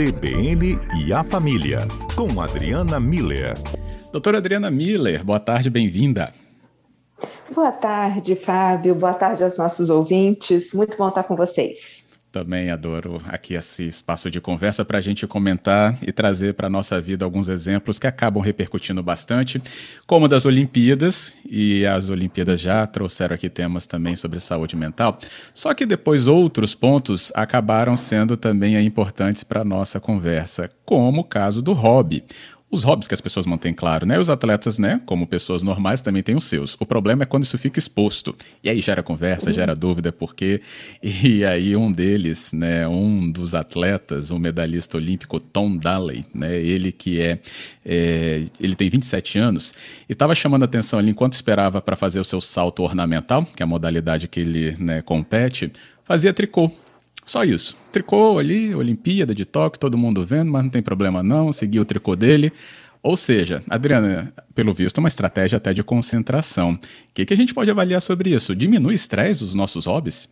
CBN e a Família, com Adriana Miller. Doutora Adriana Miller, boa tarde, bem-vinda. Boa tarde, Fábio. Boa tarde aos nossos ouvintes. Muito bom estar com vocês. Também adoro aqui esse espaço de conversa para a gente comentar e trazer para a nossa vida alguns exemplos que acabam repercutindo bastante, como das Olimpíadas, e as Olimpíadas já trouxeram aqui temas também sobre saúde mental. Só que depois outros pontos acabaram sendo também importantes para a nossa conversa, como o caso do hobby os hobbies que as pessoas mantêm claro, né? Os atletas, né, como pessoas normais, também têm os seus. O problema é quando isso fica exposto. E aí gera conversa, gera dúvida, porque. E aí um deles, né, um dos atletas, o medalhista olímpico Tom Daley, né, ele que é, é ele tem 27 anos, e estava chamando a atenção ali enquanto esperava para fazer o seu salto ornamental, que é a modalidade que ele né, compete, fazia tricô. Só isso. Tricô ali, Olimpíada de Tóquio, todo mundo vendo, mas não tem problema não, seguir o tricô dele. Ou seja, Adriana, pelo visto, uma estratégia até de concentração. O que, que a gente pode avaliar sobre isso? Diminui estresse dos nossos hobbies?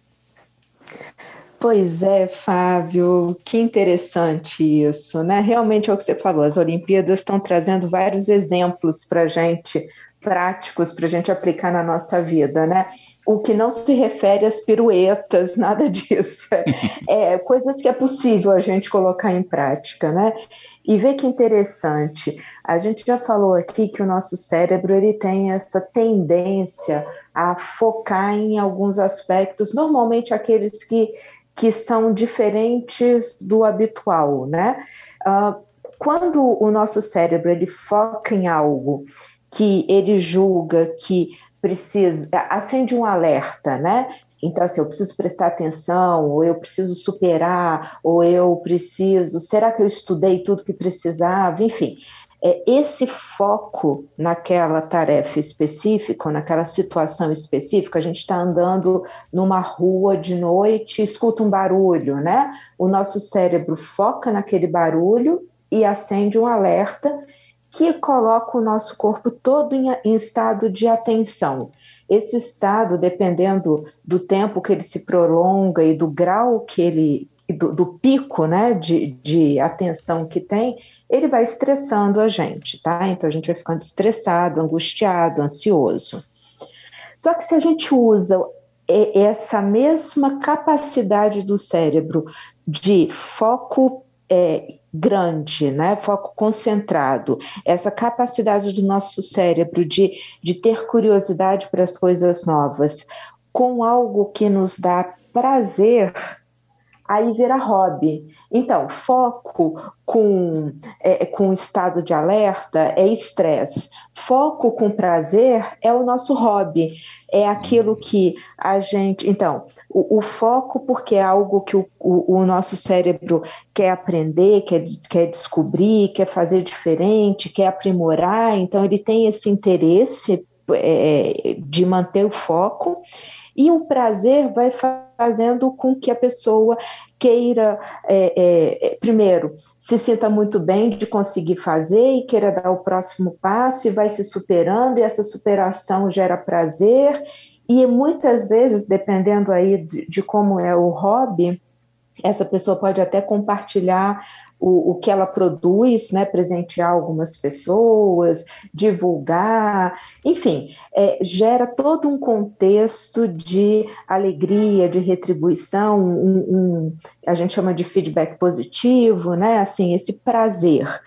Pois é, Fábio, que interessante isso, né? Realmente é o que você falou, as Olimpíadas estão trazendo vários exemplos para gente práticos para gente aplicar na nossa vida, né? O que não se refere às piruetas, nada disso. É, é coisas que é possível a gente colocar em prática, né? E ver que interessante. A gente já falou aqui que o nosso cérebro ele tem essa tendência a focar em alguns aspectos, normalmente aqueles que, que são diferentes do habitual, né? Uh, quando o nosso cérebro ele foca em algo que ele julga que precisa, acende um alerta, né? Então, assim, eu preciso prestar atenção, ou eu preciso superar, ou eu preciso. Será que eu estudei tudo que precisava? Enfim, é esse foco naquela tarefa específica, naquela situação específica. A gente está andando numa rua de noite, escuta um barulho, né? O nosso cérebro foca naquele barulho e acende um alerta que coloca o nosso corpo todo em, em, estado de atenção. Esse estado, dependendo do tempo que ele se prolonga e do grau que ele, do, do pico né, de, de atenção que tem, ele vai estressando a gente, tá? Então a gente vai ficando estressado, angustiado, ansioso. Só que se a gente usa essa mesma capacidade do cérebro de foco é, grande, né? foco concentrado, essa capacidade do nosso cérebro de, de ter curiosidade para as coisas novas, com algo que nos dá prazer aí vira hobby. Então, foco com, é, com estado de alerta é estresse. Foco com prazer é o nosso hobby. É aquilo que a gente. Então, o, o foco, porque é algo que o, o, o, nosso cérebro quer aprender, quer, quer descobrir, quer fazer diferente, quer aprimorar. Então, ele tem esse interesse é, de manter o foco. E o prazer vai fazendo com que a pessoa queira, é, é, primeiro, se sinta muito bem de conseguir fazer e queira dar o próximo passo e vai se superando, e essa superação gera prazer. E muitas vezes, dependendo aí de, de como é o hobby, essa pessoa pode até compartilhar o, o que ela produz, né, presentear algumas pessoas, divulgar, enfim, é, gera todo um contexto de alegria, de retribuição, um, um, a gente chama de feedback positivo, né, assim, esse prazer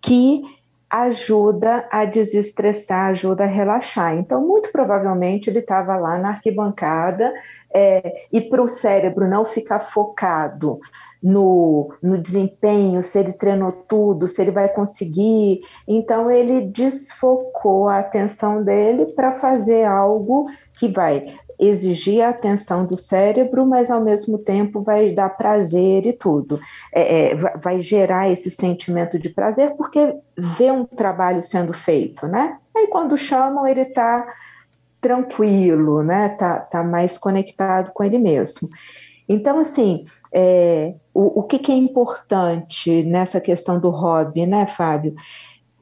que ajuda a desestressar, ajuda a relaxar. Então, muito provavelmente ele estava lá na arquibancada é, e para o cérebro não ficar focado no, no desempenho, se ele treinou tudo, se ele vai conseguir. Então, ele desfocou a atenção dele para fazer algo que vai exigir a atenção do cérebro, mas ao mesmo tempo vai dar prazer e tudo. É, é, vai gerar esse sentimento de prazer porque vê um trabalho sendo feito, né? Aí quando chamam, ele está tranquilo, né? Tá, tá mais conectado com ele mesmo. Então, assim, é, o, o que, que, é importante nessa questão do hobby, né, Fábio?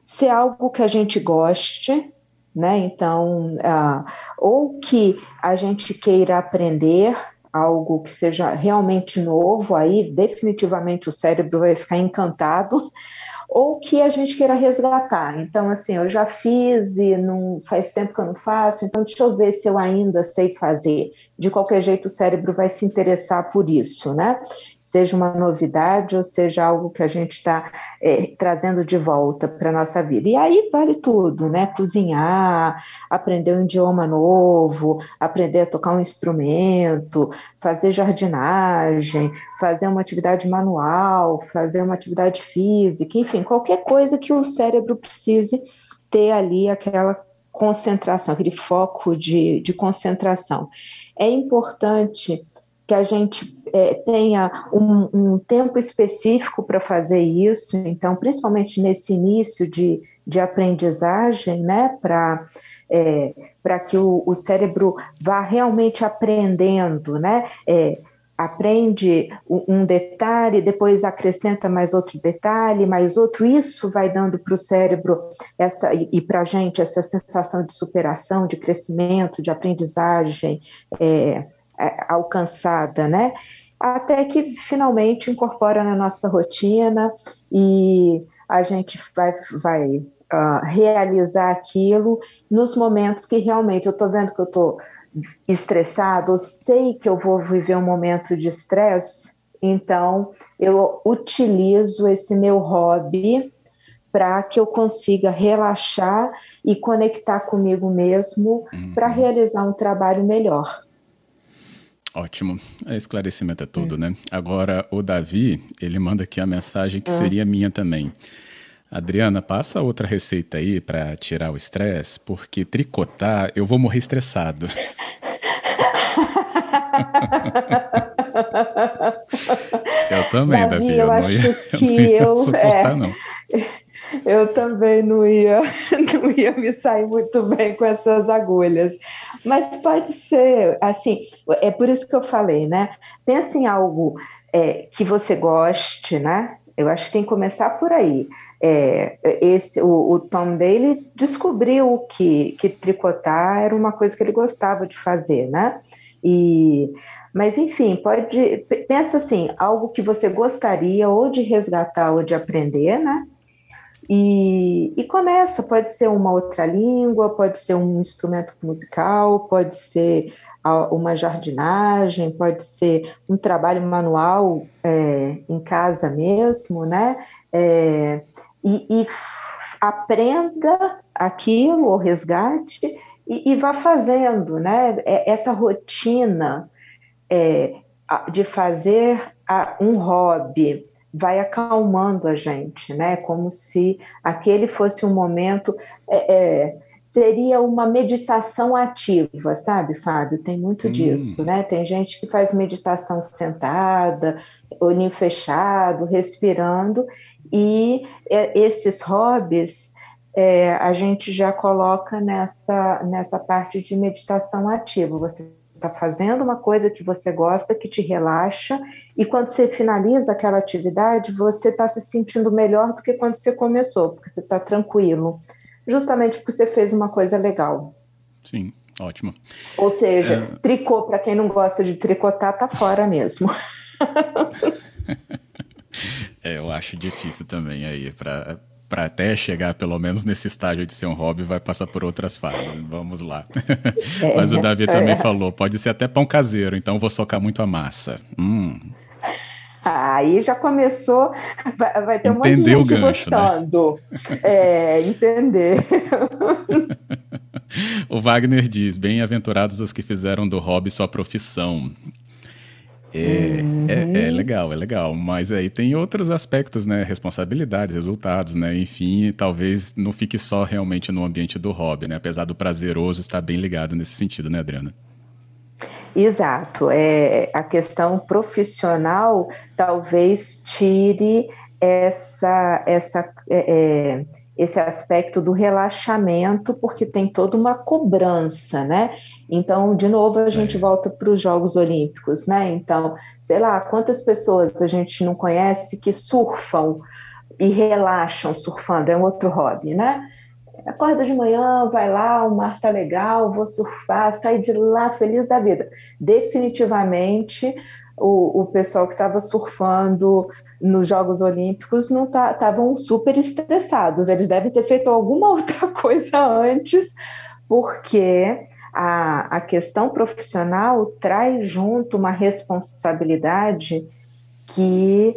Ser algo que a gente goste, né? Então, ah, ou que a gente queira aprender algo que seja realmente novo, aí definitivamente o cérebro vai ficar encantado, ou que a gente queira resgatar. Então, assim, eu já fiz e não faz tempo que eu não faço, então deixa eu ver se eu ainda sei fazer. De qualquer jeito, o cérebro vai se interessar por isso, né? Seja uma novidade ou seja algo que a gente está é, trazendo de volta para a nossa vida. E aí vale tudo, né? Cozinhar, aprender um idioma novo, aprender a tocar um instrumento, fazer jardinagem, fazer uma atividade manual, fazer uma atividade física, enfim, qualquer coisa que o cérebro precise ter ali aquela concentração, aquele foco de, de concentração. É importante que a gente é, tenha um, um, tempo específico para fazer isso, então, principalmente nesse início de, de aprendizagem, né, para é, que o, o, cérebro vá realmente aprendendo, né, é, aprende um detalhe, depois acrescenta mais outro detalhe, mais outro, isso vai dando para o cérebro essa, e para a gente essa sensação de superação, de crescimento, de aprendizagem, é, alcançada, né? Até que finalmente incorpora na nossa rotina e a gente vai, vai uh, realizar aquilo nos momentos que realmente eu estou vendo que eu estou estressado, eu sei que eu vou viver um momento de estresse, então eu utilizo esse meu hobby para que eu consiga relaxar e conectar comigo mesmo uhum. para realizar um trabalho melhor. Ótimo. É, esclarecimento é tudo, é. né? Agora, o Davi, ele manda aqui a mensagem que é. seria minha também. Adriana, passa outra receita aí para tirar o estresse, porque tricotar, eu vou morrer estressado. eu também, Davi. Davi eu, eu, acho ia, que eu, eu suportar, é, não. Eu também não ia, não ia me sair muito bem com essas agulhas. Mas pode ser, assim, é por isso que eu falei, né? Pensa em algo é, que você goste, né? Eu acho que tem que começar por aí. É, esse, o, o, Tom Daly descobriu que, que tricotar era uma coisa que ele gostava de fazer, né? E, mas enfim, pode pensa assim, algo que você gostaria ou de resgatar ou de aprender, né? E, e, começa, pode ser uma outra língua, pode ser um instrumento musical, pode ser uma jardinagem, pode ser um trabalho manual é, em casa mesmo, né? É, e, e, aprenda aquilo, ou resgate, e, e vá fazendo, né? É, essa rotina é, de fazer um hobby, vai acalmando a gente, né? Como se aquele fosse um momento. É, é, seria uma meditação ativa, sabe, Fábio? Tem muito hum. disso, né? Tem gente que faz meditação sentada, olhinho fechado, respirando, e é, esses hobbies é, a gente já coloca nessa, nessa parte de meditação ativa. Você está fazendo uma coisa que você gosta, que te relaxa, e quando você finaliza aquela atividade, você está se sentindo melhor do que quando você começou, porque você está tranquilo, justamente porque você fez uma coisa legal. Sim, ótimo. Ou seja, é... tricô, para quem não gosta de tricotar, tá fora mesmo. é, eu acho difícil também aí para para até chegar pelo menos nesse estágio de ser um hobby, vai passar por outras fases. Vamos lá. É, Mas o Davi também é. falou, pode ser até pão caseiro, então vou socar muito a massa. Hum. Aí já começou, vai, vai ter Entendeu um monte de gente gancho, né? gostando. Né? É, entender. o Wagner diz: Bem-aventurados os que fizeram do hobby sua profissão. É, uhum. é, é, legal, é legal. Mas aí tem outros aspectos, né? Responsabilidades, resultados, né? Enfim, talvez não fique só realmente no ambiente do hobby, né? Apesar do prazeroso estar bem ligado nesse sentido, né, Adriana? Exato. É, a questão profissional talvez tire essa, essa é, é esse aspecto do relaxamento, porque tem toda uma cobrança, né? Então, de novo, a gente é. volta para os Jogos Olímpicos, né? Então, sei lá, quantas pessoas a gente não conhece que surfam e relaxam surfando, é um outro hobby, né? Acorda de manhã, vai lá, o mar tá legal, vou surfar, sai de lá feliz da vida. Definitivamente, o, o pessoal que estava surfando nos Jogos Olímpicos não estavam tá, super estressados. Eles devem ter feito alguma outra coisa antes, porque a, a questão profissional traz junto uma responsabilidade que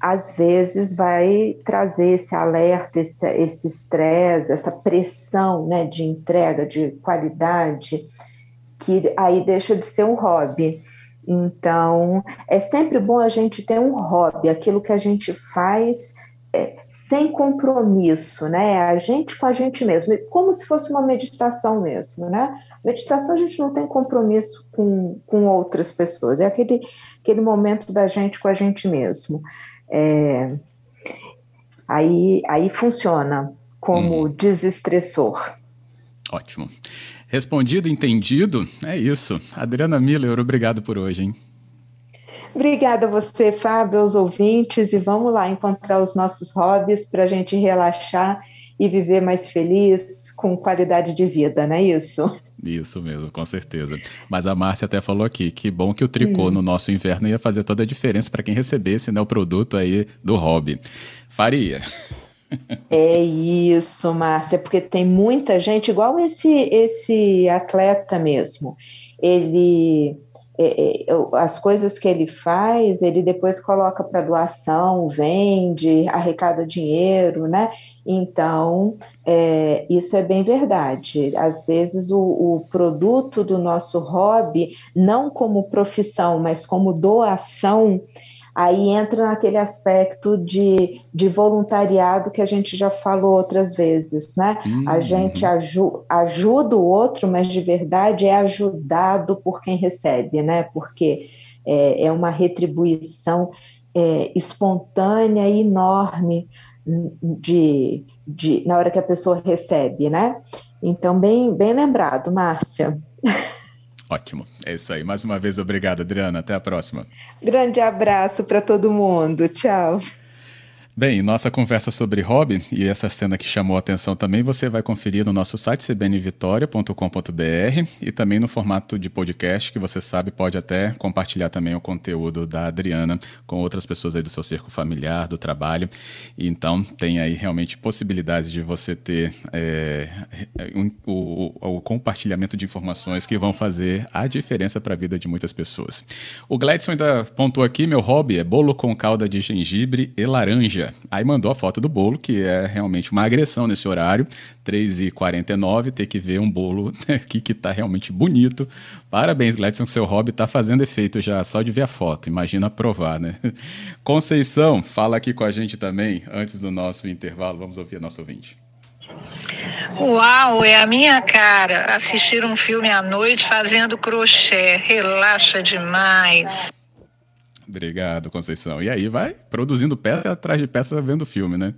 às vezes vai trazer esse alerta, esse estresse, essa pressão né, de entrega, de qualidade, que aí deixa de ser um hobby. Então, é sempre bom a gente ter um hobby, aquilo que a gente faz é, sem compromisso, né? A gente com a gente mesmo, como se fosse uma meditação mesmo, né? Meditação a gente não tem compromisso com, com outras pessoas, é aquele, aquele momento da gente com a gente mesmo. É, aí, aí funciona como hum. desestressor. Ótimo. Respondido, entendido, é isso. Adriana Miller, obrigado por hoje, hein? Obrigada a você, Fábio, aos ouvintes, e vamos lá encontrar os nossos hobbies para a gente relaxar e viver mais feliz, com qualidade de vida, não é isso? Isso mesmo, com certeza. Mas a Márcia até falou aqui, que bom que o tricô hum. no nosso inverno ia fazer toda a diferença para quem recebesse né, o produto aí do hobby. Faria. É isso, Márcia, porque tem muita gente, igual esse, esse atleta mesmo. Ele é, é, as coisas que ele faz, ele depois coloca para doação, vende, arrecada dinheiro, né? Então, é, isso é bem verdade. Às vezes, o, o, produto do nosso hobby, não como profissão, mas como doação, aí entra naquele aspecto de, de voluntariado que a gente já falou outras vezes, né? Uhum. A gente aju, ajuda o outro, mas de verdade é ajudado por quem recebe, né? Porque é, é uma retribuição é, espontânea e enorme de, de, na hora que a pessoa recebe, né? Então, bem, bem lembrado, Márcia. Ótimo. É isso aí. Mais uma vez, obrigado, Adriana. Até a próxima. Grande abraço para todo mundo. Tchau. Bem, nossa conversa sobre hobby e essa cena que chamou a atenção também você vai conferir no nosso site cbnvitoria.com.br e também no formato de podcast que você sabe pode até compartilhar também o conteúdo da Adriana com outras pessoas aí do seu cerco familiar, do trabalho. Então tem aí realmente possibilidades de você ter é, um, o, o, compartilhamento de informações que vão fazer a diferença para a vida de muitas pessoas. O Gladson ainda pontuou aqui, meu hobby é bolo com calda de gengibre e laranja. Aí mandou a foto do bolo, que é realmente uma agressão nesse horário, 3h49, ter que ver um bolo aqui que está realmente bonito. Parabéns, Gladson, que seu hobby está fazendo efeito já só de ver a foto, imagina provar, né? Conceição, fala aqui com a gente também, antes do nosso intervalo, vamos ouvir a nossa ouvinte. Uau, é a minha cara assistir um filme à noite fazendo crochê, relaxa demais. Obrigado, Conceição. E aí vai produzindo peça atrás de peça vendo filme, né?